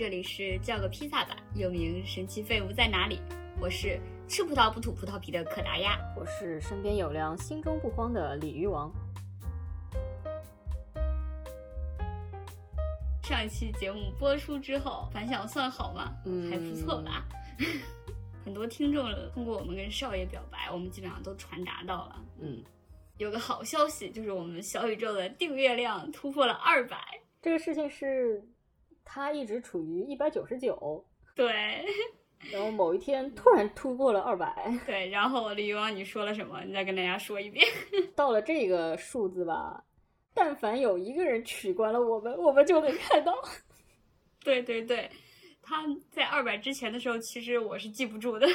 这里是叫个披萨吧，又名神奇废物在哪里？我是吃葡萄不吐葡萄皮的可达鸭，我是身边有粮心中不慌的鲤鱼王。上一期节目播出之后，反响算好吗？嗯，还不错吧。很多听众通过我们跟少爷表白，我们基本上都传达到了。嗯，有个好消息，就是我们小宇宙的订阅量突破了二百。这个事情是，它一直处于一百九十九，对。然后某一天突然突破了二百，对。然后李王，你说了什么？你再跟大家说一遍。到了这个数字吧。但凡有一个人取关了我们，我们就能看到。对对对，他在二百之前的时候，其实我是记不住的。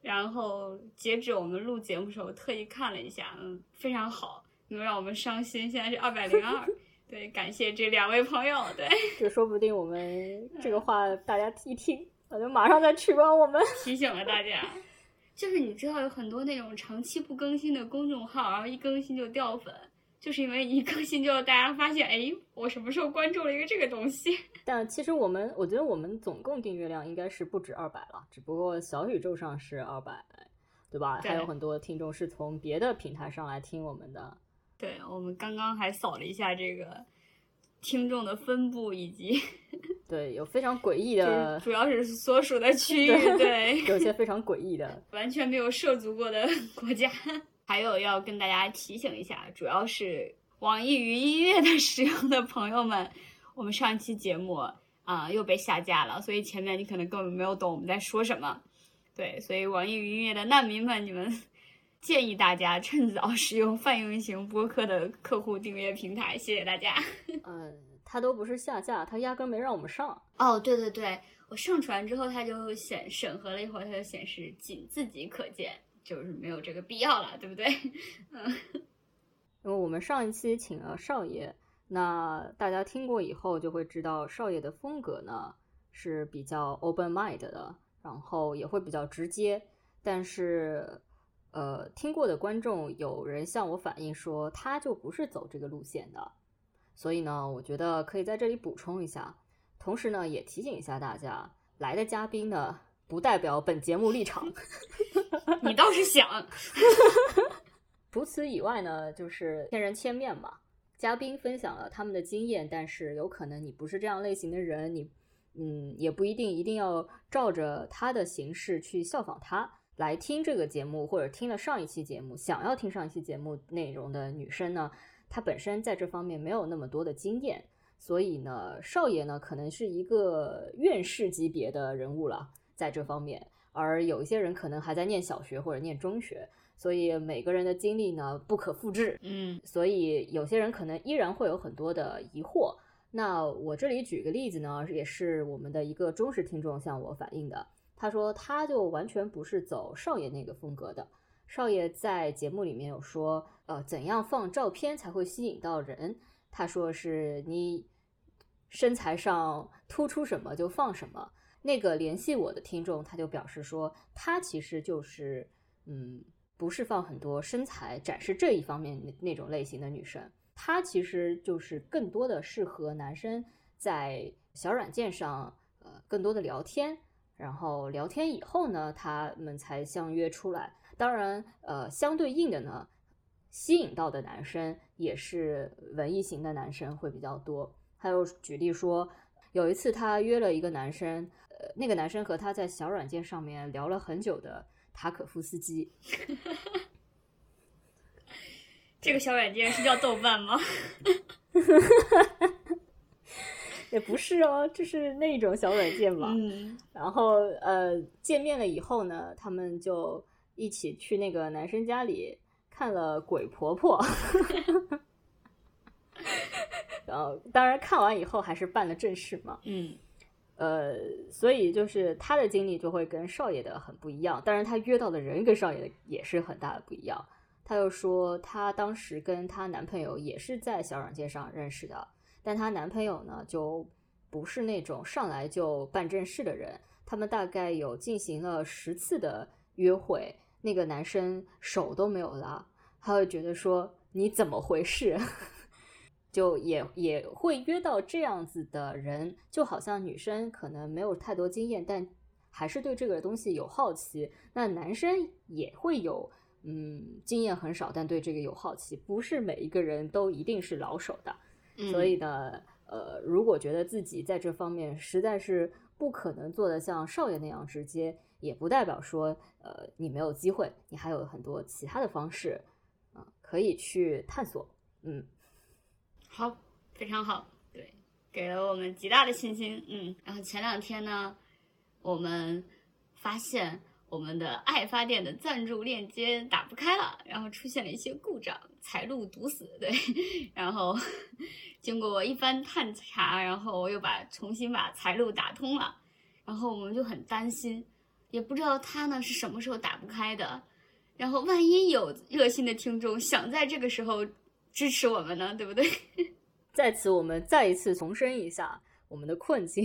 然后截止我们录节目的时候，特意看了一下，嗯，非常好，没有让我们伤心。现在是二百零二，对，感谢这两位朋友。对，就说不定我们这个话大家一听，我就马上再取关我们。提醒了大家，就是你知道有很多那种长期不更新的公众号，然后一更新就掉粉。就是因为一更新，就大家发现，哎，我什么时候关注了一个这个东西？但其实我们，我觉得我们总共订阅量应该是不止二百了，只不过小宇宙上是二百，对吧？还有很多听众是从别的平台上来听我们的。对，我们刚刚还扫了一下这个听众的分布，以及 对，有非常诡异的，主要是所属的区域，对，有些非常诡异的，完全没有涉足过的 国家。还有要跟大家提醒一下，主要是网易云音乐的使用的朋友们，我们上一期节目啊又被下架了，所以前面你可能根本没有懂我们在说什么。对，所以网易云音乐的难民们，你们建议大家趁早 使用泛用型播客的客户订阅平台，谢谢大家。嗯，它都不是下架，它压根没让我们上。哦，对对对，我上传之后，它就显审核了一会儿，它就显示仅自己可见。就是没有这个必要了，对不对？嗯，因为我们上一期请了少爷，那大家听过以后就会知道，少爷的风格呢是比较 open mind 的，然后也会比较直接。但是，呃，听过的观众有人向我反映说，他就不是走这个路线的。所以呢，我觉得可以在这里补充一下，同时呢，也提醒一下大家，来的嘉宾呢。不代表本节目立场，你倒是想。除此以外呢，就是千人千面嘛。嘉宾分享了他们的经验，但是有可能你不是这样类型的人，你嗯也不一定一定要照着他的形式去效仿他来听这个节目，或者听了上一期节目想要听上一期节目内容的女生呢，她本身在这方面没有那么多的经验，所以呢，少爷呢可能是一个院士级别的人物了。在这方面，而有一些人可能还在念小学或者念中学，所以每个人的经历呢不可复制。嗯，所以有些人可能依然会有很多的疑惑。那我这里举个例子呢，也是我们的一个忠实听众向我反映的。他说，他就完全不是走少爷那个风格的。少爷在节目里面有说，呃，怎样放照片才会吸引到人？他说是你身材上突出什么就放什么。那个联系我的听众，他就表示说，他其实就是，嗯，不是放很多身材展示这一方面那那种类型的女生，她其实就是更多的适合男生在小软件上，呃，更多的聊天，然后聊天以后呢，他们才相约出来。当然，呃，相对应的呢，吸引到的男生也是文艺型的男生会比较多。还有举例说，有一次他约了一个男生。呃那个男生和他在小软件上面聊了很久的塔可夫斯基，这个小软件是叫豆瓣吗？也不是哦，就是那种小软件嘛。嗯。然后呃，见面了以后呢，他们就一起去那个男生家里看了《鬼婆婆》，然后当然看完以后还是办了正事嘛。嗯。呃，所以就是他的经历就会跟少爷的很不一样，当然他约到的人跟少爷的也是很大的不一样。他又说，他当时跟她男朋友也是在小软件上认识的，但她男朋友呢就不是那种上来就办正事的人，他们大概有进行了十次的约会，那个男生手都没有拉，他会觉得说你怎么回事？就也也会约到这样子的人，就好像女生可能没有太多经验，但还是对这个东西有好奇。那男生也会有，嗯，经验很少，但对这个有好奇。不是每一个人都一定是老手的，所以呢，呃，如果觉得自己在这方面实在是不可能做得像少爷那样直接，也不代表说，呃，你没有机会，你还有很多其他的方式，啊，可以去探索。嗯，好，非常好，对，给了我们极大的信心。嗯，然后前两天呢，我们发现我们的爱发电的赞助链接打不开了，然后出现了一些故障，财路堵死。对，然后 经过我一番探查，然后我又把重新把财路打通了，然后我们就很担心，也不知道它呢是什么时候打不开的，然后万一有热心的听众想在这个时候。支持我们呢，对不对？在此，我们再一次重申一下我们的困境，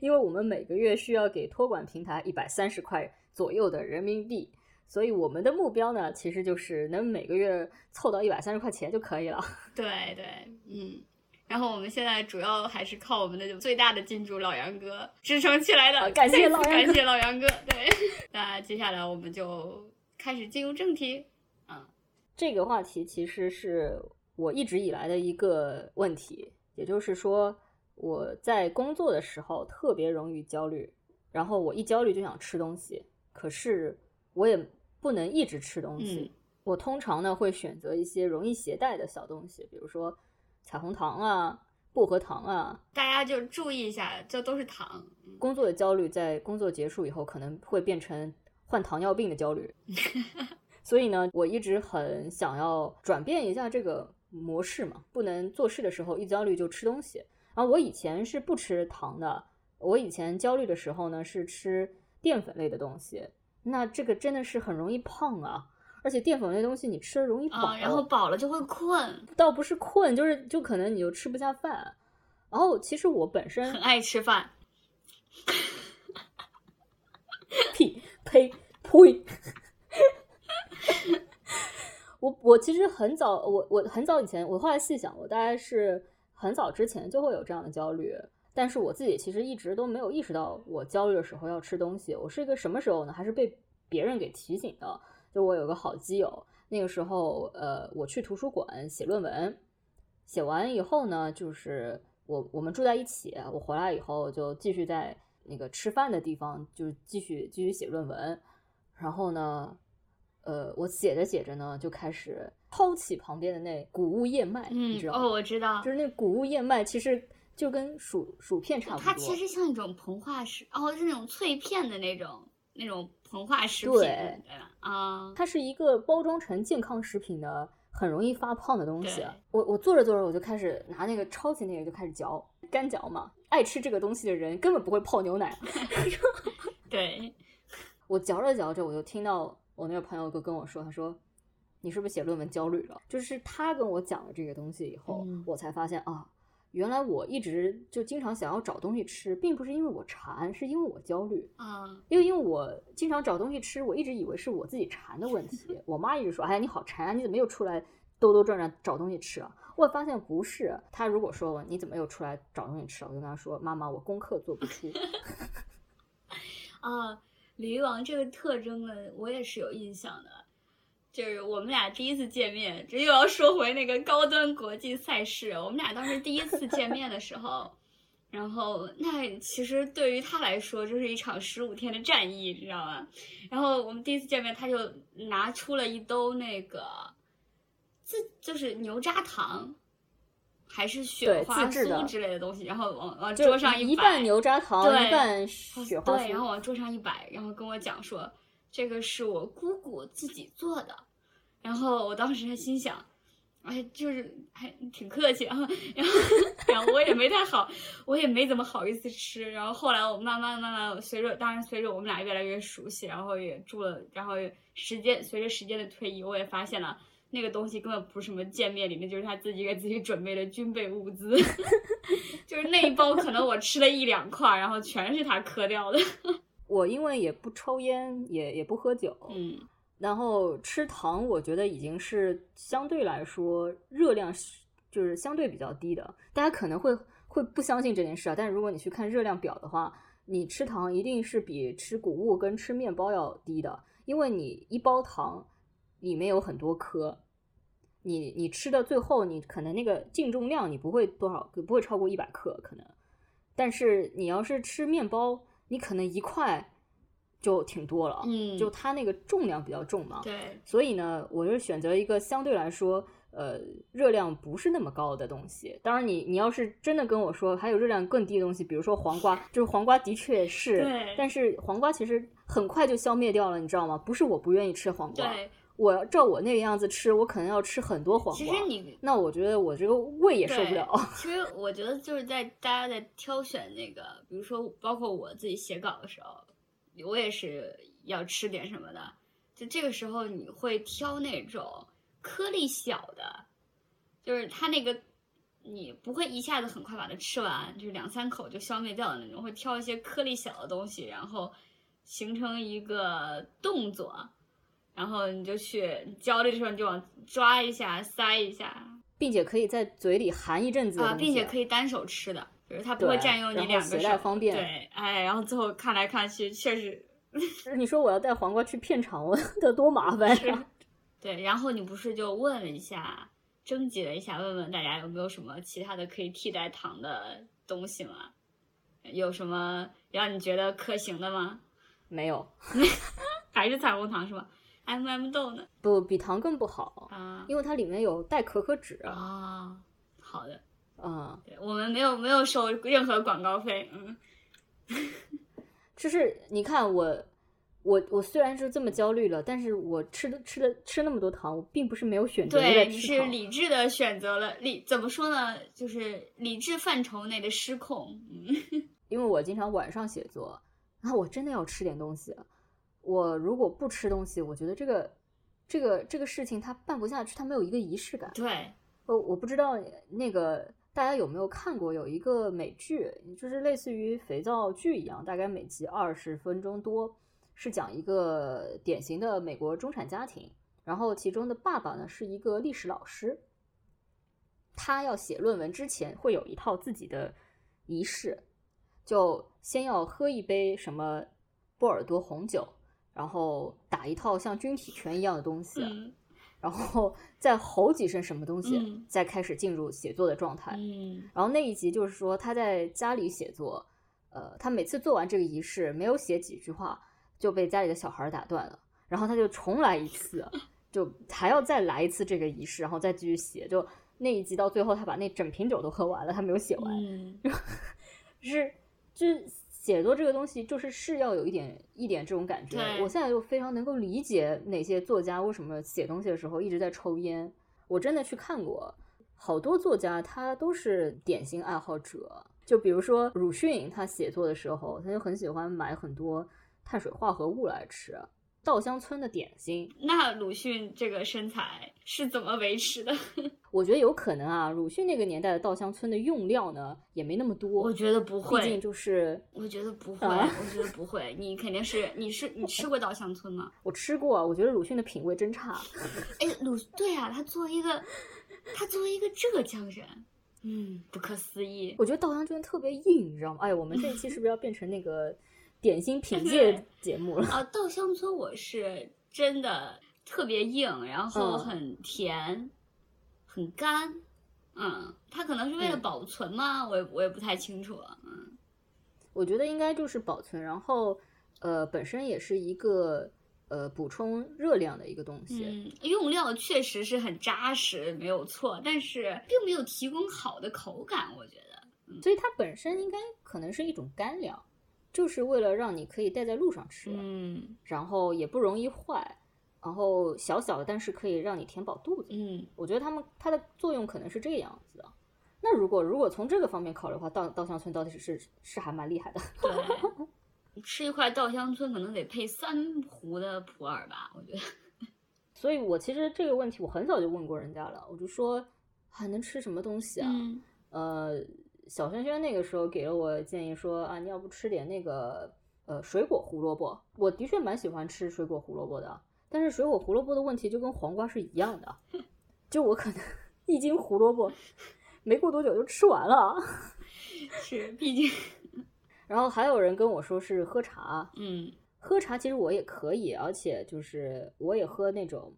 因为我们每个月需要给托管平台一百三十块左右的人民币，所以我们的目标呢，其实就是能每个月凑到一百三十块钱就可以了。对对，嗯。然后我们现在主要还是靠我们的最大的金主老杨哥支撑起来的，感谢老感谢老杨哥。对，那接下来我们就开始进入正题。这个话题其实是我一直以来的一个问题，也就是说，我在工作的时候特别容易焦虑，然后我一焦虑就想吃东西，可是我也不能一直吃东西。我通常呢会选择一些容易携带的小东西，比如说彩虹糖啊、薄荷糖啊。大家就注意一下，这都是糖。工作的焦虑在工作结束以后可能会变成患糖尿病的焦虑。所以呢，我一直很想要转变一下这个模式嘛，不能做事的时候一焦虑就吃东西。然后我以前是不吃糖的，我以前焦虑的时候呢是吃淀粉类的东西，那这个真的是很容易胖啊，而且淀粉类东西你吃了容易饱，然后饱了就会困，倒不是困，就是就可能你就吃不下饭。然后其实我本身很爱吃饭，屁呸呸。我我其实很早，我我很早以前，我后来细想，我大概是很早之前就会有这样的焦虑，但是我自己其实一直都没有意识到我焦虑的时候要吃东西。我是一个什么时候呢？还是被别人给提醒的。就我有个好基友，那个时候，呃，我去图书馆写论文，写完以后呢，就是我我们住在一起，我回来以后就继续在那个吃饭的地方，就继续继续写论文，然后呢。呃，我写着写着呢，就开始抛弃旁边的那谷物燕麦，你知道吗？哦，我知道，就是那谷物燕麦，其实就跟薯薯片差不多。它其实像一种膨化食，哦，是那种脆片的那种那种膨化食品，对啊，它是一个包装成健康食品的，很容易发胖的东西。我我做着做着，我就开始拿那个抄起那个就开始嚼，干嚼嘛。爱吃这个东西的人根本不会泡牛奶。对，我嚼着嚼着，我就听到。我那个朋友就跟我说：“他说，你是不是写论文焦虑了？就是他跟我讲了这个东西以后，我才发现啊，原来我一直就经常想要找东西吃，并不是因为我馋，是因为我焦虑啊。因为因为我经常找东西吃，我一直以为是我自己馋的问题。我妈一直说：‘哎呀，你好馋啊，你怎么又出来兜兜转转找东西吃啊？’我发现不是。她如果说我你怎么又出来找东西吃，我就跟她说：‘妈妈，我功课做不出。’啊。”鲤鱼王这个特征呢，我也是有印象的，就是我们俩第一次见面，这又要说回那个高端国际赛事。我们俩当时第一次见面的时候，然后那其实对于他来说，就是一场十五天的战役，你知道吗？然后我们第一次见面，他就拿出了一兜那个自就是牛轧糖。还是雪花酥之类的东西，然后往往桌上一摆，一半牛轧糖，一半雪花酥，然后往桌上一摆，然后跟我讲说，这个是我姑姑自己做的。然后我当时还心想，哎，就是还挺客气啊。然后，然后我也没太好，我也没怎么好意思吃。然后后来我慢慢慢慢随着，当然随着我们俩越来越熟悉，然后也住了，然后时间随着时间的推移，我也发现了。那个东西根本不是什么见面礼，那就是他自己给自己准备的军备物资，就是那一包可能我吃了一两块，然后全是他磕掉的。我因为也不抽烟，也也不喝酒，嗯，然后吃糖，我觉得已经是相对来说热量就是相对比较低的。大家可能会会不相信这件事啊，但是如果你去看热量表的话，你吃糖一定是比吃谷物跟吃面包要低的，因为你一包糖里面有很多颗，你你吃的最后你可能那个净重量你不会多少，不会超过一百克可能，但是你要是吃面包，你可能一块就挺多了，嗯就它那个重量比较重嘛，对，所以呢，我就选择一个相对来说，呃，热量不是那么高的东西。当然你，你要是真的跟我说还有热量更低的东西，比如说黄瓜，就是黄瓜的确是，但是黄瓜其实很快就消灭掉了，你知道吗？不是我不愿意吃黄瓜，对，我照我那个样子吃，我可能要吃很多黄瓜其。实你那我觉得我这个胃也受不了。其实我觉得就是在大家在挑选那个，比如说包括我自己写稿的时候，我也是要吃点什么的。就这个时候，你会挑那种颗粒小的，就是它那个你不会一下子很快把它吃完，就是两三口就消灭掉的那种，会挑一些颗粒小的东西，然后形成一个动作，然后你就去你焦虑的时候你就往抓一下、塞一下，并且可以在嘴里含一阵子啊，并且可以单手吃的，就是它不会占用你两个手，带方便对，哎，然后最后看来看去，确实你说我要带黄瓜去片场，我 得多麻烦是呀！对。然后你不是就问了一下，征集了一下，问问大家有没有什么其他的可以替代糖的东西吗？有什么让你觉得可行的吗？没有，还是彩虹糖是吧？M M 豆呢？不比糖更不好，啊因为它里面有带可可脂。啊，好的，嗯，对我们没有没有收任何广告费，嗯，就是你看我，我我虽然是这么焦虑了，但是我吃的吃的吃那么多糖，我并不是没有选择对，你是。理智的选择了理，怎么说呢？就是理智范畴内的失控。嗯，因为我经常晚上写作，然后我真的要吃点东西。我如果不吃东西，我觉得这个这个这个事情它办不下去，它没有一个仪式感。对，呃，我不知道那个大家有没有看过，有一个美剧，就是类似于肥皂剧一样，大概每集二十分钟多，是讲一个典型的美国中产家庭，然后其中的爸爸呢是一个历史老师，他要写论文之前会有一套自己的仪式，就先要喝一杯什么波尔多红酒，然后打一套像军体拳一样的东西。嗯然后 再吼几声什么东西，嗯再开始进入写作的状态。嗯然后那一集就是说他在家里写作，呃，他每次做完这个仪式，没有写几句话就被家里的小孩打断了，然后他就重来一次，就还要再来一次这个仪式，然后再继续写。就那一集到最后，他把那整瓶酒都喝完了，他没有写完。是 就是写作这个东西，就是是要有一点一点这种感觉。我现在就非常能够理解哪些作家为什么写东西的时候一直在抽烟。我真的去看过好多作家，他都是点心爱好者。就比如说鲁迅，他写作的时候，他就很喜欢买很多碳水化合物来吃。稻香村的点心，那鲁迅这个身材是怎么维持的？我觉得有可能啊。鲁迅那个年代的稻香村的用料呢，也没那么多。我觉得不会毕竟，就是我觉得不会，啊我觉得不会。你肯定是，你是你吃过稻香村吗？我吃过啊，我觉得鲁迅的品味真差。哎，鲁对啊，他作为一个，他作为一个浙江人，嗯，不可思议。我觉得稻香村特别硬，你知道吗？哎，我们这一期是不是要变成那个点心品鉴节目了？啊，稻香村我是真的特别硬，然后嗯很甜，很干。嗯，它可能是为了嗯保存吗？我也我也不太清楚。嗯，我觉得应该就是保存，然后呃，本身也是一个呃补充热量的一个东西。嗯，用料确实是很扎实，没有错，但是并没有提供好的口感，我觉得。所以它本身应该可能是一种干粮，就是为了让你可以带在路上吃，嗯然后也不容易坏，然后小小的，但是可以让你填饱肚子。嗯，我觉得他们它的作用可能是这个样子的。那如果如果从这个方面考虑的话，稻稻香村到底是是是还蛮厉害的。对。你 吃一块稻香村可能得配三壶的普洱吧，我觉得。所以我其实这个问题我很早就问过人家了，我就说还能吃什么东西啊？嗯呃，小轩轩那个时候给了我建议说啊，你要不吃点那个呃水果胡萝卜？我的确蛮喜欢吃水果胡萝卜的，但是水果胡萝卜的问题就跟黄瓜是一样的，就我可能一斤胡萝卜，没过多久就吃完了。是，毕竟，然后还有人跟我说是喝茶，嗯喝茶其实我也可以，而且就是我也喝那种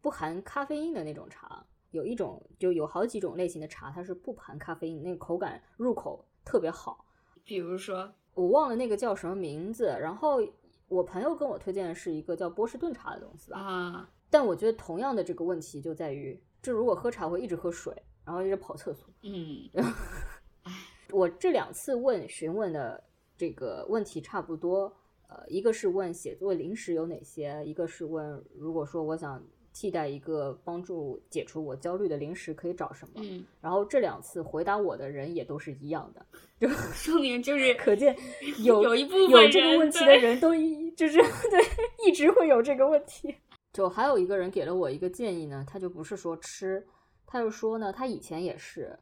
不含咖啡因的那种茶。有一种就有好几种类型的茶，它是不含咖啡因，那个口感入口特别好。比如说，我忘了那个叫什么名字。然后我朋友跟我推荐的是一个叫波士顿茶的东西吧。啊，但我觉得同样的这个问题就在于，这如果喝茶会一直喝水，然后一直跑厕所。嗯 我这两次问询问的这个问题差不多，呃，一个是问写作零食有哪些，一个是问如果说我想替代一个帮助解除我焦虑的零食可以找什么。嗯，然后这两次回答我的人也都是一样的，就说明就是可见 有有一部分有这个问题的人都一就是 对一直会有这个问题。就还有一个人给了我一个建议呢，他就不是说吃，他就说呢，他以前也是，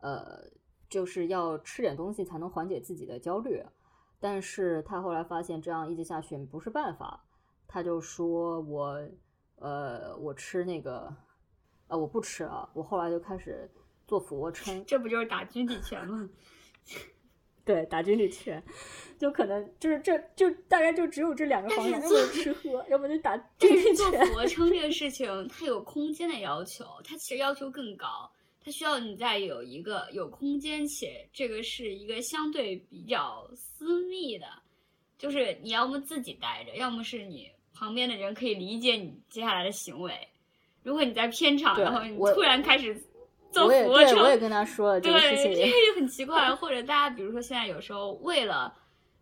呃，就是要吃点东西才能缓解自己的焦虑，但是他后来发现这样一直下去不是办法，他就说我，呃，我吃那个，呃，我不吃啊，我后来就开始做俯卧撑，这不就是打军体拳吗？对，打军体拳，就可能就是这就大概就只有这两个方向，要不但是做就吃喝，要不就打 军体拳做拳。俯卧撑这个事情，它有空间的要求，它其实要求更高，它需要你在有一个有空间且这个是一个相对比较私密的，就是你要么自己待着，要么是你旁边的人可以理解你接下来的行为。如果你在片场，然后你突然开始做俯卧撑，对我也跟他说了这对，个事情也，这个就 很奇怪。或者大家比如说现在有时候为了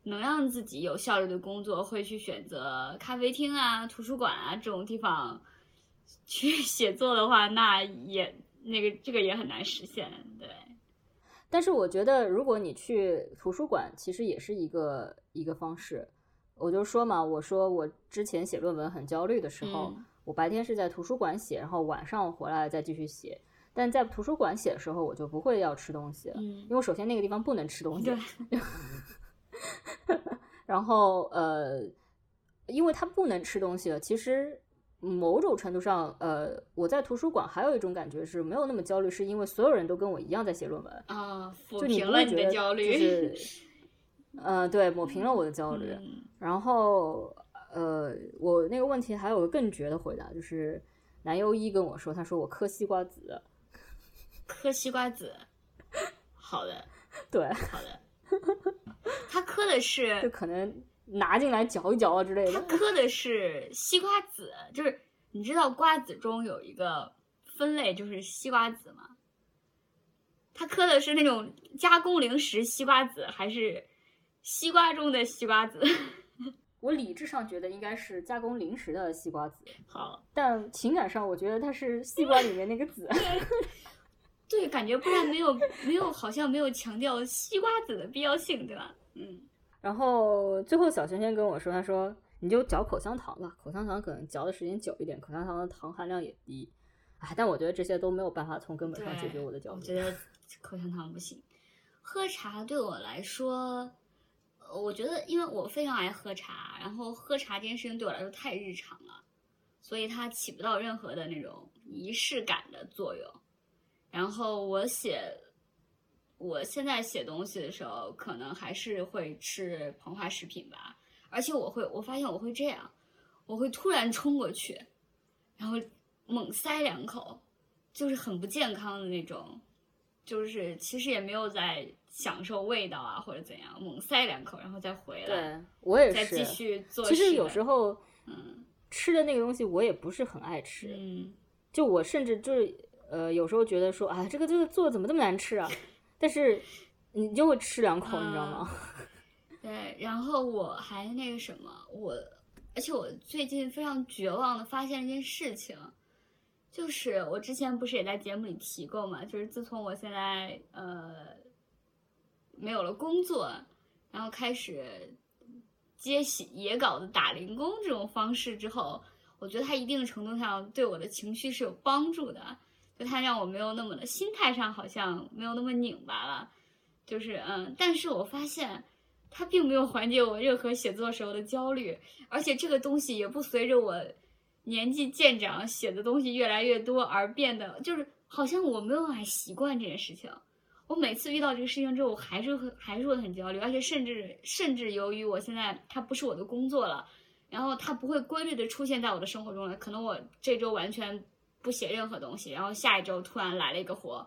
能让自己有效率的工作，会去选择咖啡厅啊、图书馆啊这种地方去写作的话，那也那个这个也很难实现。对，但是我觉得如果你去图书馆，其实也是一个一个方式。我就说嘛，我说我之前写论文很焦虑的时候，嗯我白天是在图书馆写，然后晚上回来再继续写。但在图书馆写的时候，我就不会要吃东西，嗯因为首先那个地方不能吃东西对，然后呃，因为它不能吃东西了，其实某种程度上，呃，我在图书馆还有一种感觉是没有那么焦虑，是因为所有人都跟我一样在写论文，啊，抚就你平了你的焦虑。就是，呃，对，抹平了我的焦虑。嗯然后呃，我那个问题还有个更绝的回答，就是男优一跟我说，他说我嗑西瓜子，嗑西瓜子，好的 对，好的，他嗑的是就可能拿进来嚼一嚼啊之类的。他。嗑的是西瓜子，就是你知道瓜子中有一个分类就是西瓜子吗？他嗑的是那种加工零食西瓜子，还是西瓜中的西瓜籽？我理智上觉得应该是加工零食的西瓜籽，好，但情感上我觉得它是西瓜里面那个籽。对，感觉不然没有没有好像没有强调西瓜籽的必要性，对吧？嗯，然后最后小轩轩跟我说，他说你就嚼口香糖吧，口香糖可能嚼的时间久一点，口香糖的糖含量也低。哎，但我觉得这些都没有办法从根本上解决我的焦虑。我觉得口香糖不行。喝茶对我来说，呃我觉得因为我非常爱喝茶，然后喝茶这件事情对我来说太日常了，所以它起不到任何的那种仪式感的作用。然后我写，我现在写东西的时候，可能还是会吃膨化食品吧，而且我会，我发现我会这样，我会突然冲过去，然后猛塞两口，就是很不健康的那种，就是其实也没有在享受味道啊或者怎样，猛塞两口然后再回来，对我也再继。续做。其实有时候嗯吃的那个东西我也不是很爱吃，嗯，就我甚至就是呃有时候觉得说啊这个这个做的怎么这么难吃啊，但是你就会吃两口，你知道吗？对，然后我还那个什么，我而且我最近非常绝望的发现一件事情，就是我之前不是也在节目里提过嘛，就是自从我现在呃没有了工作，然后开始接写野稿子、打零工这种方式之后，我觉得它一定程度上对我的情绪是有帮助的，就它让我没有那么的心态上好像没有那么拧巴了，就是嗯，但是我发现。它并没有缓解我任何写作时候的焦虑，而且这个东西也不随着我年纪渐长，写的东西越来越多而变得，就是好像我没有办法习惯这件事情。我每次遇到这个事情之后，我还是会还是会很焦虑，而且甚至甚至由于我现在它不是我的工作了，然后它不会规律的出现在我的生活中了。可能我这周完全不写任何东西，然后下一周突然来了一个活，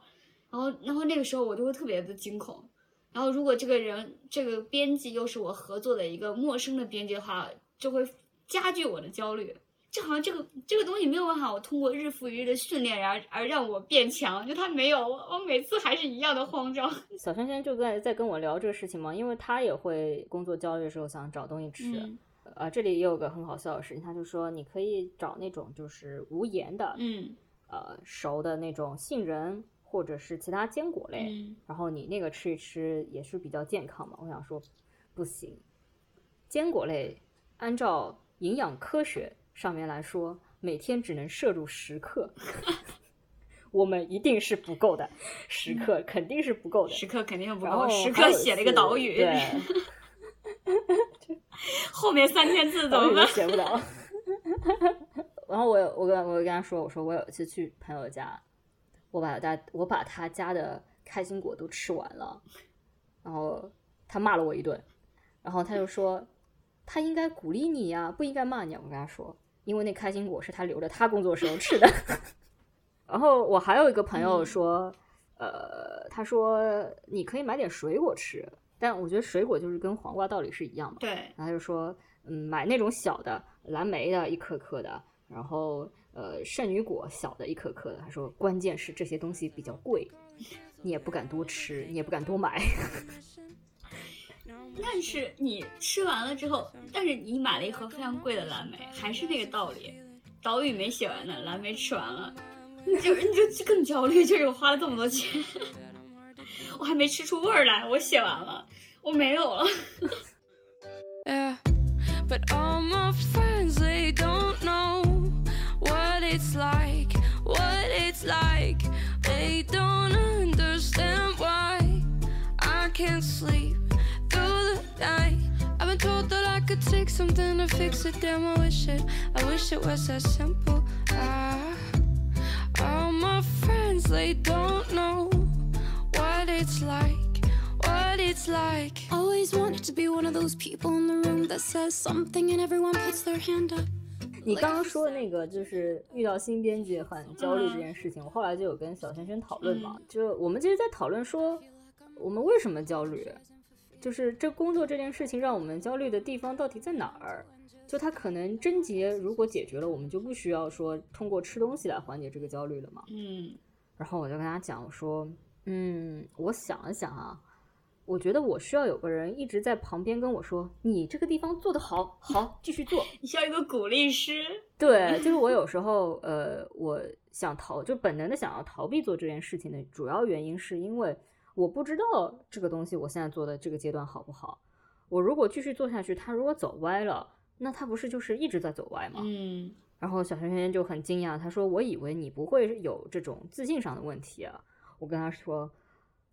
然后然后那个时候我就会特别的惊恐。然后如果这个人这个编辑又是我合作的一个陌生的编辑的话，就会加剧我的焦虑。就好像这个这个东西没有办法，我通过日复一日的训练，而而让我变强。就他没有，我每次还是一样的慌张。小轩轩就在在跟我聊这个事情嘛，因为他也会工作焦虑的时候想找东西吃。嗯啊，这里也有个很好笑的事情，他就说你可以找那种就是无盐的，嗯呃，熟的那种杏仁或者是其他坚果类，嗯然后你那个吃一吃也是比较健康嘛。我想说，不行，坚果类按照营养科学上面来说，每天只能摄入十克，我们一定是不够的，十克肯定是不够的。十克肯定不够，时还有一刻写了一个次岛屿，对，后面三千字怎么办？写不了。然后我有我跟我跟他说，我说我有一次去朋友家，我把他我把他家的开心果都吃完了，然后他骂了我一顿，然后他就说他应该鼓励你呀、不应该骂你、啊。我跟他说，因为那开心果是他留着他工作时候吃的。然后我还有一个朋友说，呃，他说你可以买点水果吃，但我觉得水果就是跟黄瓜道理是一样的。对，然后他就说，嗯，买那种小的蓝莓的一颗颗的，然后呃圣女果小的一颗颗的。他说，关键是这些东西比较贵，你也不敢多吃，你也不敢多买。但是你吃完了之后，但是你买了一盒非常贵的蓝莓，还是那个道理，岛屿没写完呢，蓝莓吃完了，你就你就更焦虑，就是我花了这么多钱，我还没吃出味儿来，我写完了，我没有了。Can't sleep night. I've been told that I could take something to fix it. Damn, I wish it, I wish it was that simple. Ah, all my friends, they don't know what it's like, what it's like. Always wanted to be one of those people in the room that says something and everyone puts their hand up. 你刚刚说的那个就是遇到新编辑很焦虑这件事情，我后来就有跟小轩轩讨论嘛，就我们其实，在讨论说我们为什么焦虑，就是这工作这件事情让我们焦虑的地方到底在哪儿？就它可能症结如果解决了，我们就不需要说通过吃东西来缓解这个焦虑了嘛。嗯然后我就跟他讲，我说，嗯，我想了想啊，我觉得我需要有个人一直在旁边跟我说，你这个地方做得好，好，继续做。你需要一个鼓励师。对，就是我有时候，呃，我想逃，就本能的想要逃避做这件事情的主要原因，是因为我不知道这个东西我现在做的这个阶段好不好。我如果继续做下去，它如果走歪了，那它不是就是一直在走歪吗？嗯然后小轩轩就很惊讶，他说：“我以为你不会有这种自信上的问题啊。”我跟他说：“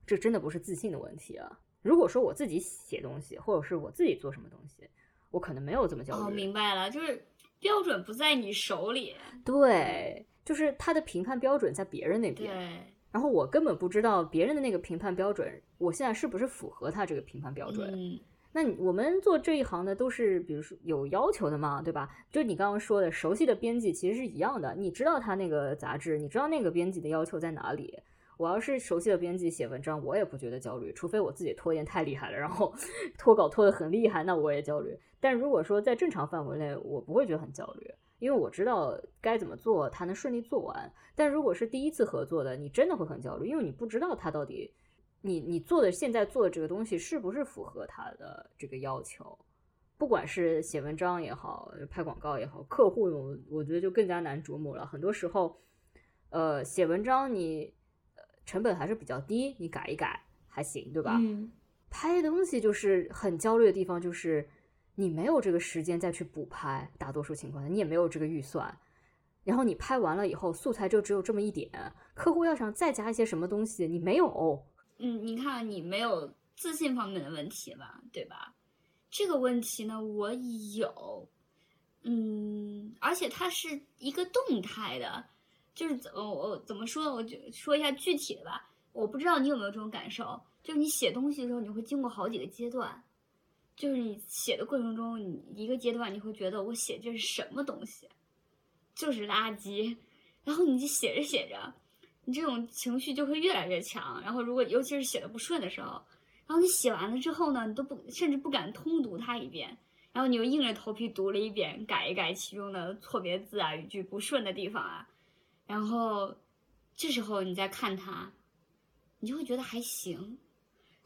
这真的不是自信的问题啊。如果说我自己写东西，或者是我自己做什么东西，我可能没有这么焦虑。哦，明白了，就是标准不在你手里。对，就是他的评判标准在别人那边，对，然后我根本不知道别人的那个评判标准，我现在是不是符合他这个评判标准。嗯那我们做这一行的都是，比如说有要求的嘛，对吧？就你刚刚说的，熟悉的编辑其实是一样的，你知道他那个杂志，你知道那个编辑的要求在哪里。我要是熟悉的编辑写文章，我也不觉得焦虑，除非我自己拖延太厉害了，然后 拖稿拖得很厉害，那我也焦虑。但如果说在正常范围内，我不会觉得很焦虑，因为我知道该怎么做，他能顺利做完。但如果是第一次合作的，你真的会很焦虑，因为你不知道他到底。你你做的现在做的这个东西是不是符合他的这个要求？不管是写文章也好，拍广告也好，客户我我觉得就更加难琢磨了。很多时候，呃，写文章你呃成本还是比较低，你改一改还行，对吧？嗯拍东西就是很焦虑的地方，就是你没有这个时间再去补拍，大多数情况下你也没有这个预算。然后你拍完了以后，素材就只有这么一点，客户要想再加一些什么东西，你没有。嗯，你看你没有自信方面的问题吧，对吧？这个问题呢，我有，嗯，而且它是一个动态的，就是怎么我怎么说，我就说一下具体的吧。我不知道你有没有这种感受，就是你写东西的时候，你会经过好几个阶段，就是你写的过程中，你一个阶段你会觉得我写这是什么东西，就是垃圾，然后你就写着写着，你这种情绪就会越来越强。然后如果尤其是写的不顺的时候，然后你写完了之后呢，你都不甚至不敢通读它一遍，然后你又硬着头皮读了一遍，改一改其中的错别字啊、语句不顺的地方啊，然后这时候你再看它，你就会觉得还行。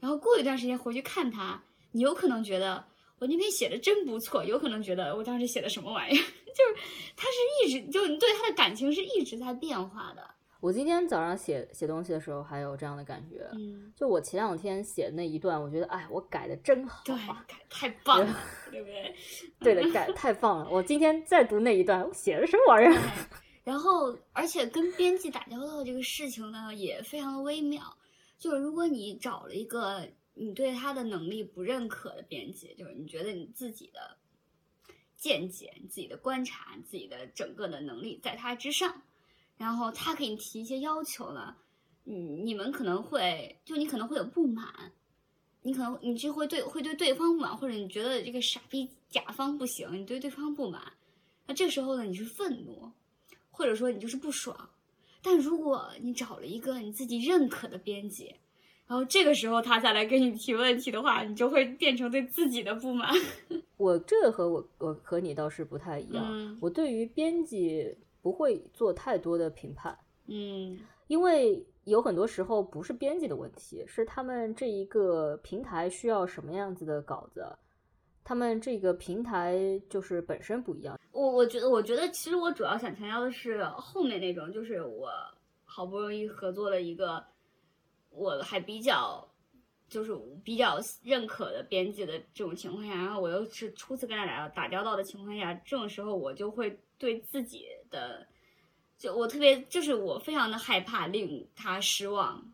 然后过一段时间回去看它，你有可能觉得我那篇写的真不错，有可能觉得我当时写的什么玩意儿，就是他是一直就你对他的感情是一直在变化的。我今天早上写写东西的时候还有这样的感觉，嗯，就我前两天写的那一段，我觉得哎，我改的真好对改，，太太棒了，对不对？对的，改太棒了。我今天再读那一段，我写的什么玩意儿？然后，而且跟编辑打交道这个事情呢，也非常的微妙。就是如果你找了一个你对他的能力不认可的编辑，就是你觉得你自己的见解、你自己的观察、你自己的整个的能力在他之上，然后他给你提一些要求呢，你你们可能会就你可能会有不满，你可能你就会对会对对方不满，或者你觉得这个傻逼甲方不行，你对对方不满，那这时候呢，你是愤怒，或者说你就是不爽。但如果你找了一个你自己认可的编辑，然后这个时候他再来跟你提问题的话，你就会变成对自己的不满。我这个和我我和你倒是不太一样，嗯我对于编辑不会做太多的评判，嗯因为有很多时候不是编辑的问题，是他们这一个平台需要什么样子的稿子，他们这个平台就是本身不一样。我我觉得，我觉得其实我主要想强调的是后面那种，就是我好不容易合作了一个我还比较就是比较认可的编辑的这种情况下，然后我又是初次跟他打打交道的情况下，这种时候我就会对自己的，就我特别就是我非常的害怕令他失望，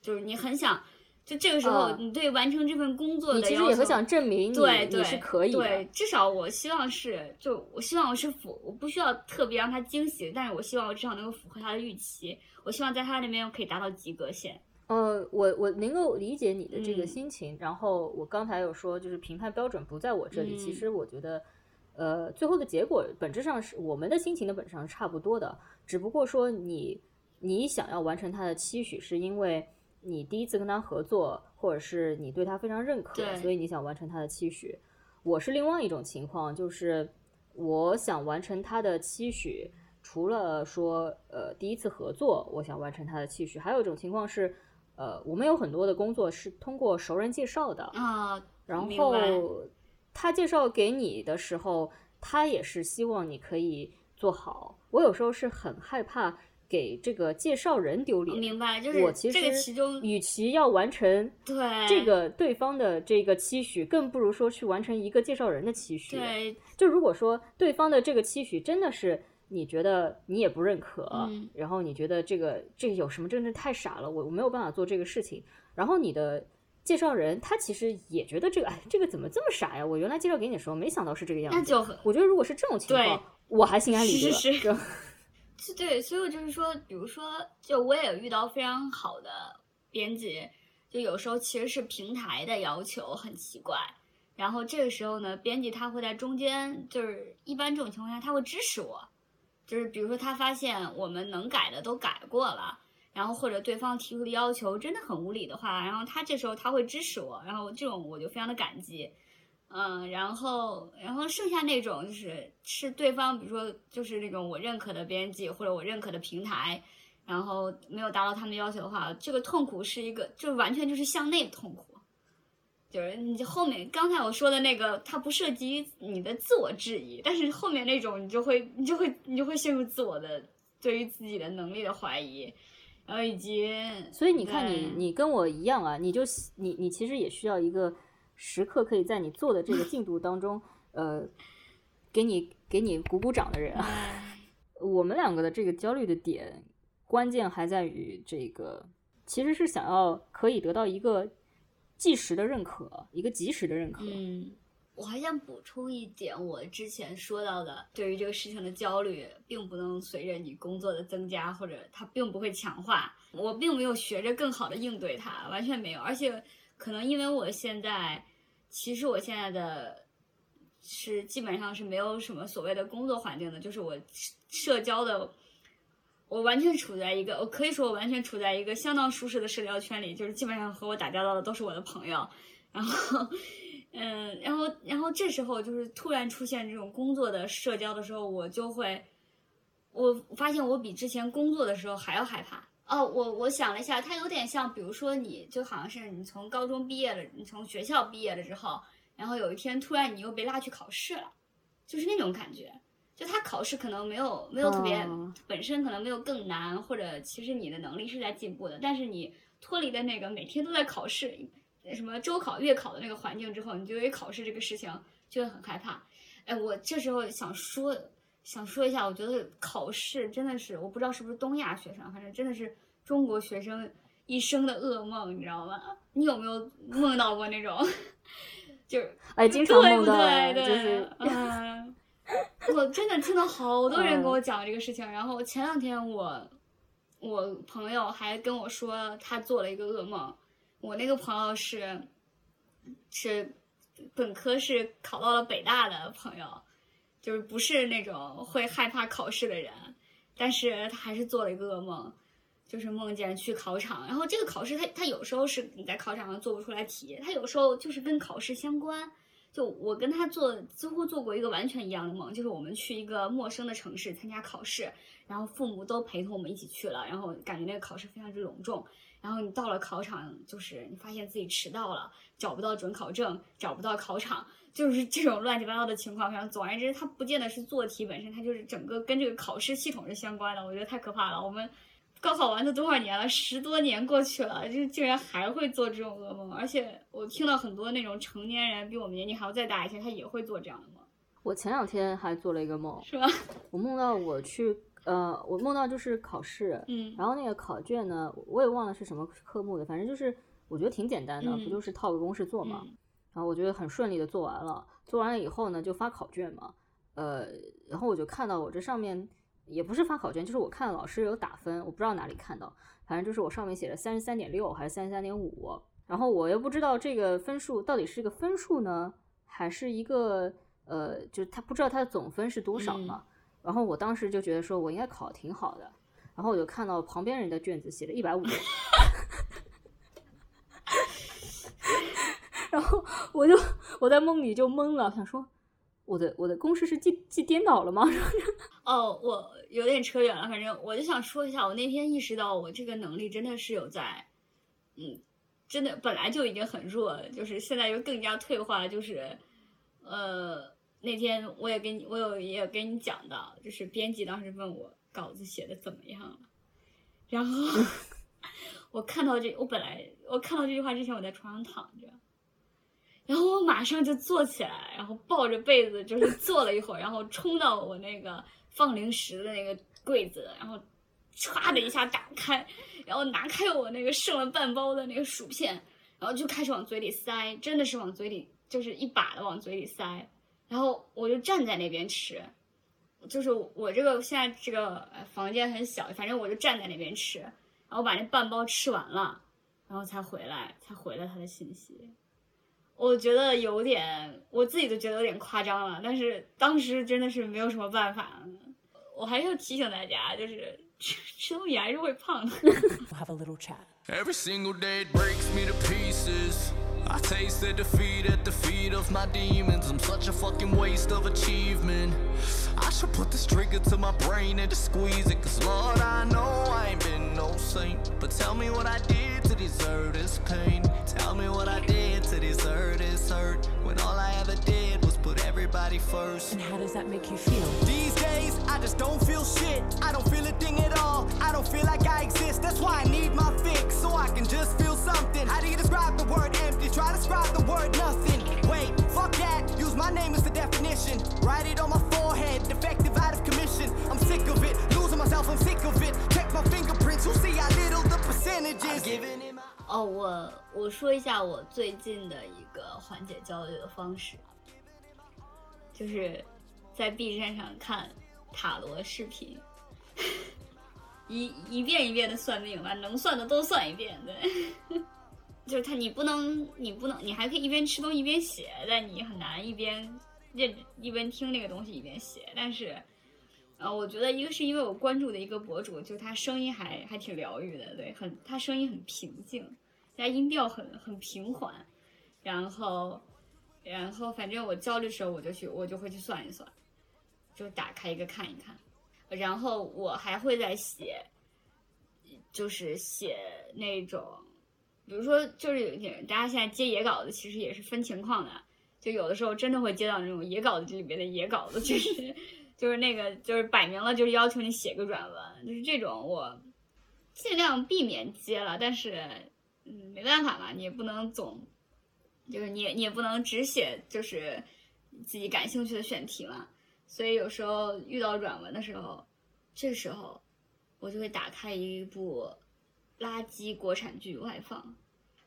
就是你很想。就这个时候，嗯你对完成这份工作的你其实也很想证明你对对你是可以的对，至少我希望是，就我希望我是符，我不需要特别让他惊喜，但是我希望我至少能够符合他的预期。我希望在他那边我可以达到及格线。呃，我我能够理解你的这个嗯心情。然后我刚才有说，就是评判标准不在我这里。其嗯实我觉得，呃，最后的结果本质上是我们的心情的本质上是差不多的，只不过说你你想要完成他的期许，是因为你第一次跟他合作，或者是你对他非常认可，所以你想完成他的期许。我是另外一种情况，就是我想完成他的期许，除了说呃第一次合作，我想完成他的期许，还有一种情况是，呃，我们有很多的工作是通过熟人介绍的，啊，然后他介绍给你的时候，他也是希望你可以做好。我有时候是很害怕给这个介绍人丢脸，明白，就是我其这个实其中与其要完成对这个对方的这个期许，更不如说去完成一个介绍人的期许。对就如果说对方的这个期许真的是你觉得你也不认可，嗯然后你觉得这个这个有什么真的太傻了，我我没有办法做这个事情，然后你的介绍人他其实也觉得这个哎这个怎么这么傻呀？我原来介绍给你的时候没想到是这个样子。那就很我觉得如果是这种情况，我还心安理得。是是是 是对，所以我就是说，比如说，就我也有遇到非常好的编辑，就有时候其实是平台的要求很奇怪，然后这个时候呢，编辑他会在中间，就是一般这种情况下他会支持我，就是比如说他发现我们能改的都改过了，然后或者对方提出的要求真的很无理的话，然后他这时候他会支持我，然后这种我就非常的感激。嗯，然后，然后剩下那种就是是对方，比如说就是那种我认可的编辑或者我认可的平台，然后没有达到他们要求的话，这个痛苦是一个，就完全就是向内的痛苦，就是你后面刚才我说的那个，它不涉及你的自我质疑，但是后面那种你就会你就会你就会陷入自我的对于自己的能力的怀疑，然后以及所以你看你，你跟我一样啊，你就你你其实也需要一个时刻可以在你做的这个进度当中，呃，给你给你鼓鼓掌的人啊。我们两个的这个焦虑的点，关键还在于这个，其实是想要可以得到一个即时的认可，一个及时的认可。嗯我还想补充一点，我之前说到的，对于这个事情的焦虑，并不能随着你工作的增加，或者它并不会强化。我并没有学着更好的应对它，完全没有。而且可能因为我现在，其实我现在的是基本上是没有什么所谓的工作环境的，就是我社交的，我完全处在一个，我可以说我完全处在一个相当舒适的社交圈里，就是基本上和我打交道的都是我的朋友，然后。嗯，然后，然后这时候就是突然出现这种工作的社交的时候，我就会，我发现我比之前工作的时候还要害怕。哦，我我想了一下，它有点像，比如说你就好像是你从高中毕业了，你从学校毕业了之后，然后有一天突然你又被拉去考试了，就是那种感觉。就他考试可能没有没有特别，本身可能没有更难，或者其实你的能力是在进步的，但是你脱离的那个每天都在考试。什么周考、月考的那个环境之后，你就对考试这个事情就会很害怕。哎，我这时候想说，想说一下，我觉得考试真的是，我不知道是不是东亚学生，反正真的是中国学生一生的噩梦，你知道吗？你有没有梦到过那种？就是哎，经常梦到，对对，就是嗯，我真的听到好多人跟我讲这个事情。然后前两天我我朋友还跟我说，他做了一个噩梦。我那个朋友是，是本科是考到了北大的朋友，就是不是那种会害怕考试的人，但是他还是做了一个噩梦，就是梦见去考场，然后这个考试他他有时候是你在考场上做不出来题，他有时候就是跟考试相关。就我跟他做几乎做过一个完全一样的梦，就是我们去一个陌生的城市参加考试，然后父母都陪同我们一起去了，然后感觉那个考试非常之隆重。然后你到了考场，就是你发现自己迟到了，找不到准考证，找不到考场，就是这种乱七八糟的情况。反正总而言之，它不见得是做题本身，它就是整个跟这个考试系统是相关的。我觉得太可怕了。我们高考完都多少年了，十多年过去了，就竟然还会做这种噩梦。而且我听到很多那种成年人比我们年纪还要再大一些，他也会做这样的梦。我前两天还做了一个梦，是吧？我梦到我去。呃，我梦到就是考试，嗯，然后那个考卷呢，我也忘了是什么科目的，反正就是我觉得挺简单的，不就是套个公式做嘛。然后我觉得很顺利的做完了，做完了以后呢，就发考卷嘛。呃，然后我就看到我这上面也不是发考卷，就是我看老师有打分，我不知道哪里看到，反正就是我上面写着三十三点六还是三十三点五，然后我又不知道这个分数到底是一个分数呢，还是一个呃，就是他不知道他的总分是多少嘛。然后我当时就觉得说，我应该考挺好的。然后我就看到旁边人的卷子写了一百五，然后我就我在梦里就懵了，想说我的我的公式是记记颠倒了吗？哦，我有点扯远了。反正我就想说一下，我那天意识到我这个能力真的是有在，嗯，真的本来就已经很弱，就是现在又更加退化了，就是呃。那天我也跟你，我有也跟你讲到，就是编辑当时问我稿子写的怎么样了，然后 我看到这，我本来我看到这句话之前，我在床上躺着，然后我马上就坐起来，然后抱着被子就是坐了一会儿，然后冲到我那个放零食的那个柜子，然后歘的一下打开，然后拿开我那个剩了半包的那个薯片，然后就开始往嘴里塞，真的是往嘴里就是一把的往嘴里塞。然后我就站在那边吃，就是我这个现在这个房间很小，反正我就站在那边吃，然后把那半包吃完了，然后才回来，才回了他的信息。我觉得有点，我自己都觉得有点夸张了，但是当时真的是没有什么办法。我还是要提醒大家，就是吃吃东西还是会胖的。I tasted defeat at the feet of my demons. I'm such a fucking waste of achievement. I should put this trigger to my brain and just squeeze it. Cause Lord, I know I ain't been no saint. But tell me what I did to deserve this pain. Tell me what I did to deserve this hurt. When all I ever did was put everybody first. And how does that make you feel? These days, I just don't feel shit. I don't feel a thing at all. I don't feel like I exist. That's why I need my fix. So I can just feel something. How do you describe the word empty? Try to describe the word nothing. Wait, fuck that. Use my name as the definition. Write it on my forehead. Defective out of commission. I'm sick of it. Losing myself, I'm sick of it. Check my fingerprints. You'll see how little the percentages. Giving it my 哦，我我说一下我最近的一个缓解焦虑的方式，就是在 B 站上看塔罗视频，一一遍一遍的算命吧，能算的都算一遍，对。就是他，你不能，你不能，你还可以一边吃东西一边写，但你很难一边认一边听那个东西一边写。但是，呃，我觉得一个是因为我关注的一个博主，就他声音还还挺疗愈的，对，很他声音很平静，他音调很很平缓，然后，然后反正我焦虑的时候我就去我就会去算一算，就打开一个看一看，然后我还会在写，就是写那种。比如说，就是有点大家现在接野稿子，其实也是分情况的。就有的时候真的会接到那种野稿子里边的野稿子，就 是就是那个就是摆明了就是要求你写个软文，就是这种我尽量避免接了。但是嗯，没办法嘛，你也不能总就是你你也不能只写就是自己感兴趣的选题嘛。所以有时候遇到软文的时候，这时候我就会打开一部。垃圾国产剧外放，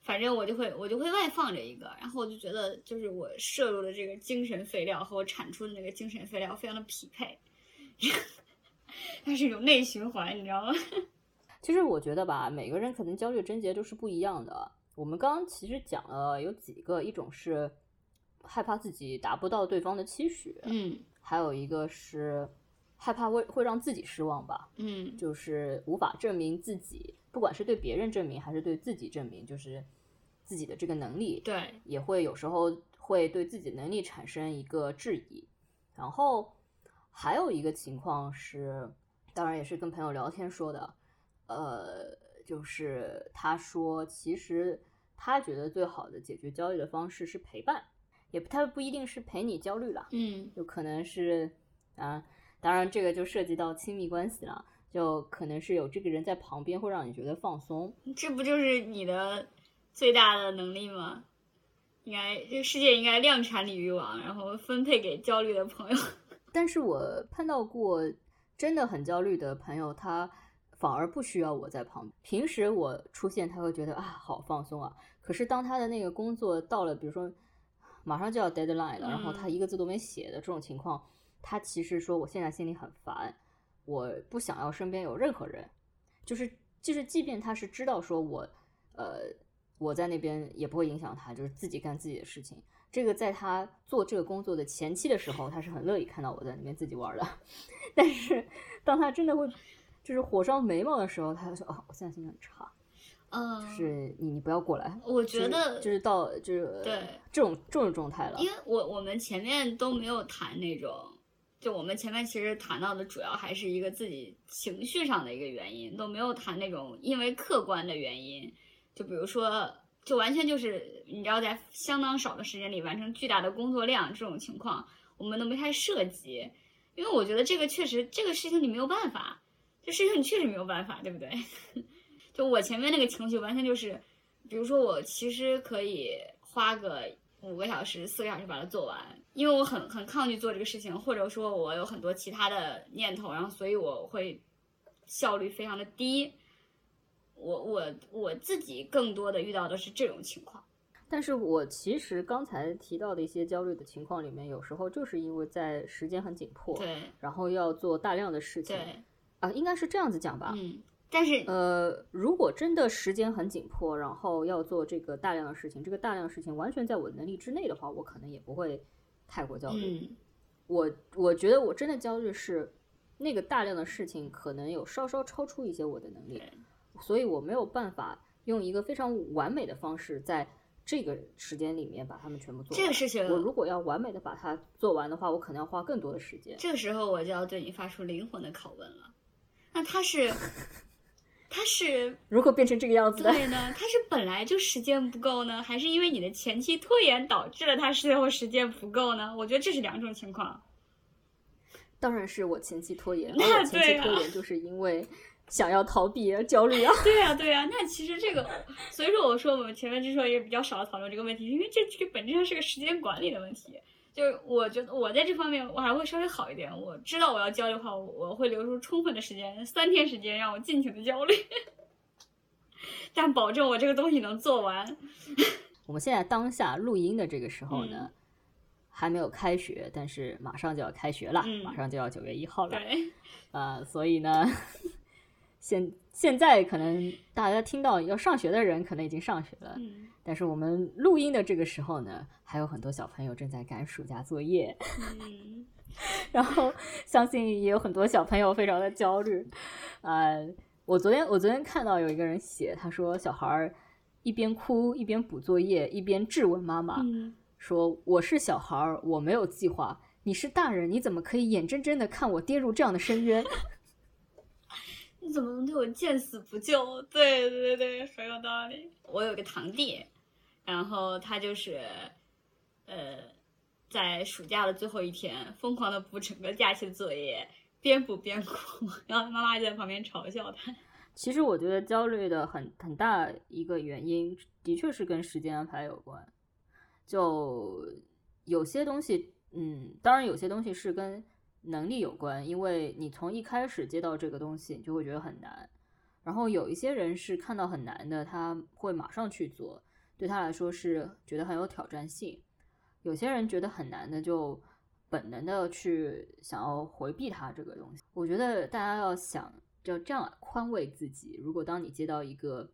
反正我就会我就会外放这一个，然后我就觉得就是我摄入的这个精神废料和我产出的那个精神废料非常的匹配，它是一种内循环，你知道吗？其实我觉得吧，每个人可能焦虑症结都是不一样的。我们刚刚其实讲了有几个，一种是害怕自己达不到对方的期许，嗯，还有一个是害怕会会让自己失望吧，嗯，就是无法证明自己。不管是对别人证明还是对自己证明，就是自己的这个能力，对，也会有时候会对自己能力产生一个质疑。然后还有一个情况是，当然也是跟朋友聊天说的，呃，就是他说其实他觉得最好的解决焦虑的方式是陪伴，也他不一定是陪你焦虑了，嗯，就可能是啊，当然这个就涉及到亲密关系了。就可能是有这个人在旁边，会让你觉得放松。这不就是你的最大的能力吗？应该这个世界应该量产鲤鱼王，然后分配给焦虑的朋友。但是我碰到过真的很焦虑的朋友，他反而不需要我在旁边。平时我出现，他会觉得啊好放松啊。可是当他的那个工作到了，比如说马上就要 deadline 了，然后他一个字都没写的这种情况，他其实说我现在心里很烦。我不想要身边有任何人，就是就是，即便他是知道说我，呃，我在那边也不会影响他，就是自己干自己的事情。这个在他做这个工作的前期的时候，他是很乐意看到我在那边自己玩的。但是当他真的会就是火烧眉毛的时候，他就说：“哦，我现在心情很差，嗯，就是你你不要过来。”我觉得就是到就是对这种这种状态了，因为我我们前面都没有谈那种。就我们前面其实谈到的主要还是一个自己情绪上的一个原因，都没有谈那种因为客观的原因。就比如说，就完全就是你知道，在相当少的时间里完成巨大的工作量这种情况，我们都没太涉及。因为我觉得这个确实这个事情你没有办法，这事情你确实没有办法，对不对？就我前面那个情绪完全就是，比如说我其实可以花个。五个小时、四个小时把它做完，因为我很很抗拒做这个事情，或者说我有很多其他的念头，然后所以我会效率非常的低。我我我自己更多的遇到的是这种情况。但是我其实刚才提到的一些焦虑的情况里面，有时候就是因为在时间很紧迫，对，然后要做大量的事情，对，啊，应该是这样子讲吧，嗯。但是，呃，如果真的时间很紧迫，然后要做这个大量的事情，这个大量的事情完全在我能力之内的话，我可能也不会太过焦虑。嗯，我我觉得我真的焦虑是那个大量的事情可能有稍稍超出一些我的能力，所以我没有办法用一个非常完美的方式在这个时间里面把它们全部做完。这个事情，我如果要完美的把它做完的话，我可能要花更多的时间。这个时候我就要对你发出灵魂的拷问了，那他是？他是如何变成这个样子的？对呢？他是本来就时间不够呢，还是因为你的前期拖延导致了他最后时间不够呢？我觉得这是两种情况。当然是我前期拖延，那前期拖延就是因为想要逃避焦虑啊。对呀，对呀。那其实这个，所以说我说我们前面之所以比较少讨论这个问题，因为这这个本质上是个时间管理的问题。就是我觉得我在这方面我还会稍微好一点。我知道我要焦虑的话，我会留出充分的时间，三天时间让我尽情的焦虑，但保证我这个东西能做完。我们现在当下录音的这个时候呢，还没有开学，但是马上就要开学了，嗯马上就要九月一号了。对，呃，所以呢，现现在可能大家听到要上学的人可能已经上学了，嗯但是我们录音的这个时候呢，还有很多小朋友正在赶暑假作业，嗯 然后相信也有很多小朋友非常的焦虑。呃，我昨天我昨天看到有一个人写，他说小孩儿一边哭一边补作业，一边质问妈妈，嗯，说我是小孩儿，我没有计划。你是大人，你怎么可以眼睁睁的看我跌入这样的深渊？你怎么能对我见死不救？对对对，很有道理。我有个堂弟，然后他就是，呃，在暑假的最后一天，疯狂的补整个假期的作业，边补边哭，然后妈妈就在旁边嘲笑他。其实我觉得焦虑的很很大一个原因，的确是跟时间安排有关。就有些东西，嗯，当然有些东西是跟能力有关，因为你从一开始接到这个东西，你就会觉得很难。然后有一些人是看到很难的，他会马上去做，对他来说是觉得很有挑战性。有些人觉得很难的，就本能的去想要回避他这个东西。我觉得大家要想，就这样宽慰自己。如果当你接到一个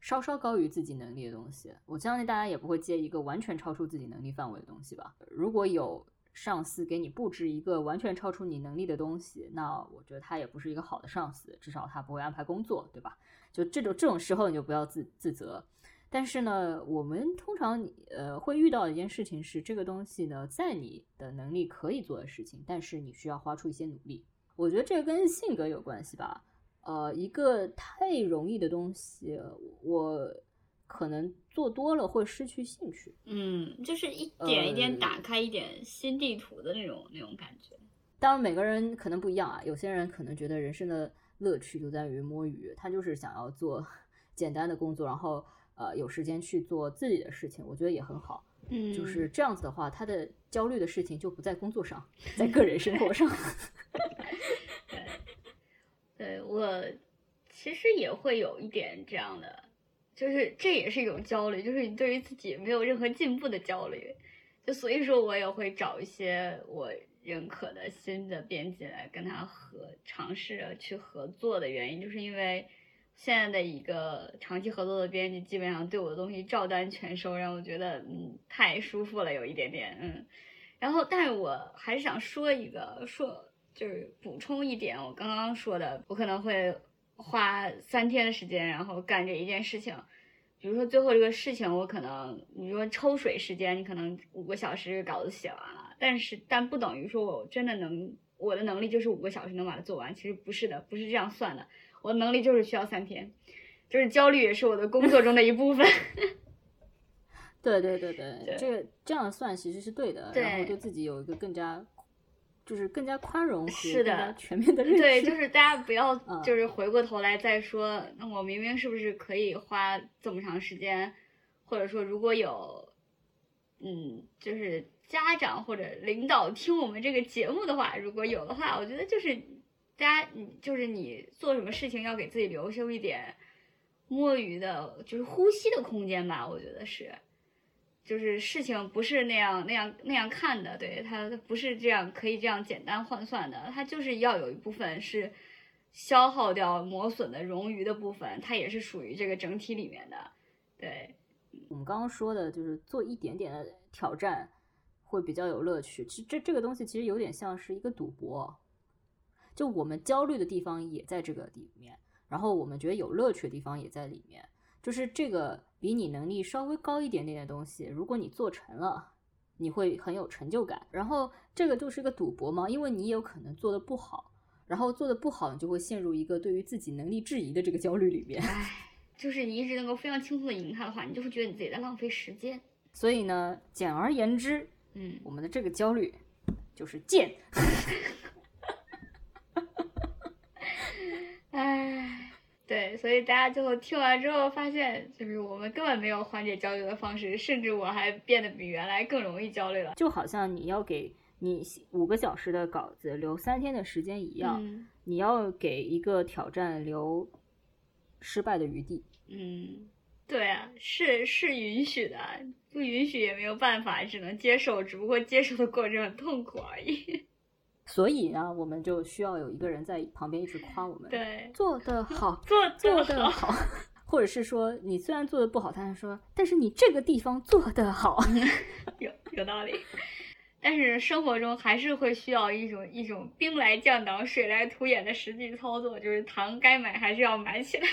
稍稍高于自己能力的东西，我相信大家也不会接一个完全超出自己能力范围的东西吧。如果有上司给你布置一个完全超出你能力的东西，那我觉得他也不是一个好的上司，至少他不会安排工作，对吧？就这种这种时候，你就不要自自责。但是呢，我们通常呃会遇到一件事情是，这个东西呢，在你的能力可以做的事情，但是你需要花出一些努力。我觉得这个跟性格有关系吧。呃，一个太容易的东西，我可能做多了会失去兴趣。嗯，就是一点一点呃打开一点新地图的那种那种感觉。当然，每个人可能不一样啊。有些人可能觉得人生的乐趣就在于摸鱼，他就是想要做 简单的工作，然后呃有时间去做自己的事情，我觉得也很好。嗯就是这样子的话，他的焦虑的事情就不在工作上，在个人生活上。对我其实也会有一点这样的，就是这也是一种焦虑，就是你对于自己没有任何进步的焦虑。就所以说我也会找一些我认可的新的编辑来跟他合尝试去合作的原因，就是因为现在的一个长期合作的编辑基本上对我的东西照单全收，让我觉得嗯太舒服了，有一点点嗯。然后，但是我还是想说一个，说就是补充一点，我刚刚说的，我可能会花三天的时间，然后干这一件事情。比如说最后这个事情，我可能你说抽水时间，你可能五个小时稿子写完了，但是但不等于说我真的能，我的能力就是五个小时能把它做完，其实不是的，不是这样算的，我的能力就是需要三天，就是焦虑也是我的工作中的一部分。对对对对，对这个这样算其实是对的，然后对对自己有一个更加就是更加宽容和全面的认识。对，就是大家不要嗯就是回过头来再说，那我明明是不是可以花这么长时间，或者说如果有，嗯，就是家长或者领导听我们这个节目的话，如果有的话，我觉得就是大家，你就是你做什么事情要给自己留出一点摸鱼的，就是呼吸的空间吧，我觉得是。就是事情不是那样那样那样看的，对它不是这样可以这样简单换算的，它就是要有一部分是消耗掉磨损的冗余的部分，它也是属于这个整体里面的，对，我们刚刚说的就是做一点点的挑战会比较有乐趣。其实这这个东西其实有点像是一个赌博，就我们焦虑的地方也在这个里面，然后我们觉得有乐趣的地方也在里面。就是这个比你能力稍微高一点点的东西，如果你做成了，你会很有成就感。然后这个就是个赌博嘛，因为你有可能做的不好，然后做的不好，你就会陷入一个对于自己能力质疑的这个焦虑里面。唉，就是你一直能够非常轻松的赢他的话，你就会觉得你自己在浪费时间，所以呢，简而言之，嗯，我们的这个焦虑就是贱。唉，对，所以大家最后听完之后发现，就是我们根本没有缓解焦虑的方式，甚至我还变得比原来更容易焦虑了。就好像你要给你五个小时的稿子留三天的时间一样，嗯你要给一个挑战留失败的余地。嗯，对啊，是是允许的，不允许也没有办法，只能接受，只不过接受的过程很痛苦而已。所以呢，我们就需要有一个人在旁边一直夸我们，对，做得 好，做做得得好，或者是说你虽然做的不好，但是说，但是你这个地方做得好 有有道理。但是生活中还是会需要一种一种兵来将挡，水来土掩的实际操作，就是糖该买还是要买起来。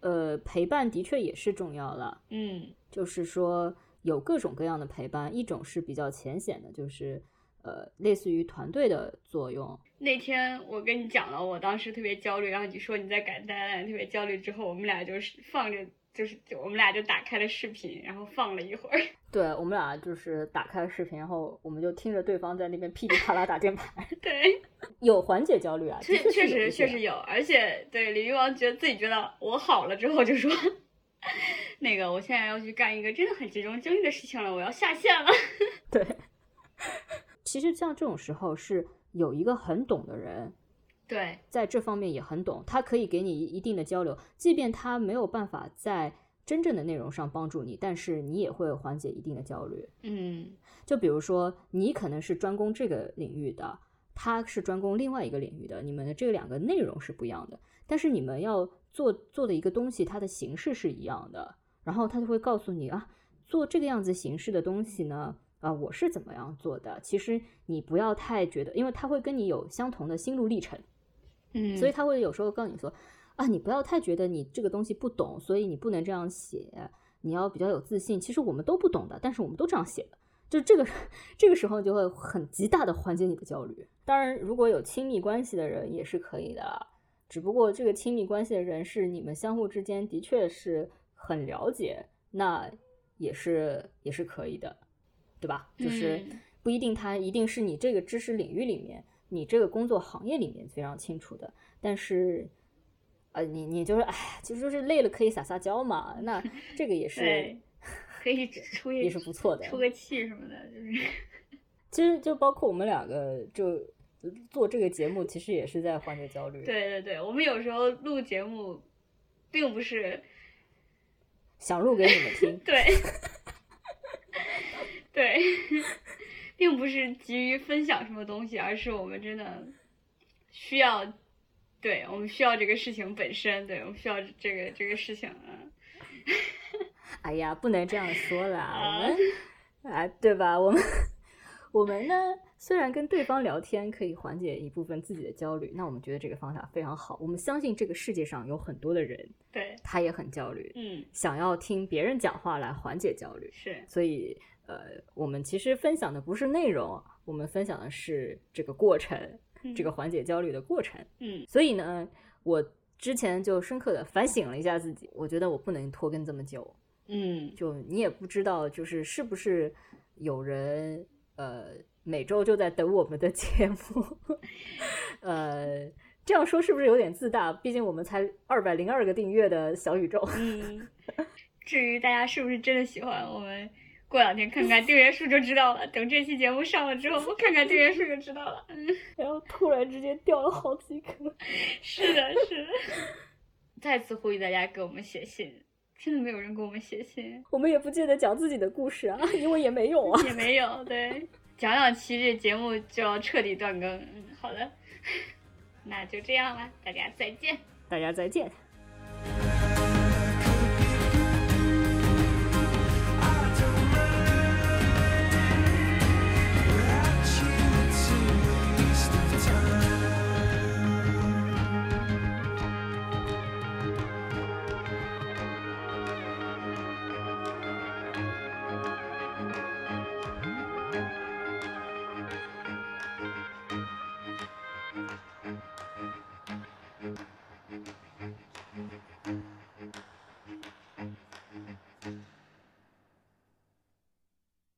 呃，陪伴的确也是重要的，嗯就是说有各种各样的陪伴，一种是比较浅显的，就是呃，类似于团队的作用，那天我跟你讲了，我当时特别焦虑，然后你说你在赶 deadline 特别焦虑，之后我们俩就是放着，就是就我们俩就打开了视频，然后放了一会儿。对我们俩就是打开了视频，然后我们就听着对方在那边噼里啪啦打键盘，对，有缓解焦虑啊，确确实确实有，而且对李玉王觉得自己觉得我好了之后就说，那个我现在要去干一个真的很集中精力的事情了，我要下线了。对。其实像这种时候是有一个很懂的人，对，在这方面也很懂，他可以给你一定的交流，即便他没有办法在真正的内容上帮助你，但是你也会缓解一定的焦虑。嗯就比如说，你可能是专攻这个领域的，他是专攻另外一个领域的，你们的这两个内容是不一样的，但是你们要做做的一个东西，它的形式是一样的，然后他就会告诉你啊，做这个样子形式的东西呢。啊，我是怎么样做的？其实你不要太觉得，因为他会跟你有相同的心路历程，嗯，所以他会有时候告诉你说，啊，你不要太觉得你这个东西不懂，所以你不能这样写，你要比较有自信。其实我们都不懂的，但是我们都这样写的，就这个 这个时候就会很极大的缓解你的焦虑。当然，如果有亲密关系的人也是可以的啦，只不过这个亲密关系的人是你们相互之间的确是很了解，那也是也是可以的，对吧？就是嗯不一定他一定是你这个知识领域里面，你这个工作行业里面非常清楚的，但是。呃，你你就是哎，其实就是累了可以撒撒娇嘛，那 这个也是对，可以出也是不错的。出个气什么的，就是其实就包括我们两个就做这个节目，其实也是在缓解焦虑。，对对对，我们有时候录节目，并不是想录给你们听。对对，并不是急于分享什么东西，而是我们真的需要，对我们需要这个事情本身，对我们需要这个这个事情，啊。哎呀，不能这样说啦，啊我们啊，对吧？我们 我们呢，虽然跟对方聊天可以缓解一部分自己的焦虑，那我们觉得这个方法非常好。我们相信这个世界上有很多的人，对，他也很焦虑，嗯，想要听别人讲话来缓解焦虑。是，所以，呃，我们其实分享的不是内容，我们分享的是这个过程，这个缓解焦虑的过程。嗯所以呢，我之前就深刻的反省了一下自己，我觉得我不能拖更这么久。嗯就你也不知道，就是是不是有人呃每周就在等我们的节目，呃，这样说是不是有点自大？毕竟我们才二百零二个订阅的小宇宙。嗯。至于大家是不是真的喜欢我们，过两天看看订阅数就知道了。等这期节目上了之后，我看看订阅数就知道了。嗯，然后突然之间掉了好几颗。是的，是的。再次呼吁大家给我们写信，真的没有人给我们写信，我们也不记得讲自己的故事啊，因为也没有啊。也没有。对，讲两期这节目就要彻底断更。嗯，好的，那就这样了，大家再见。大家再见。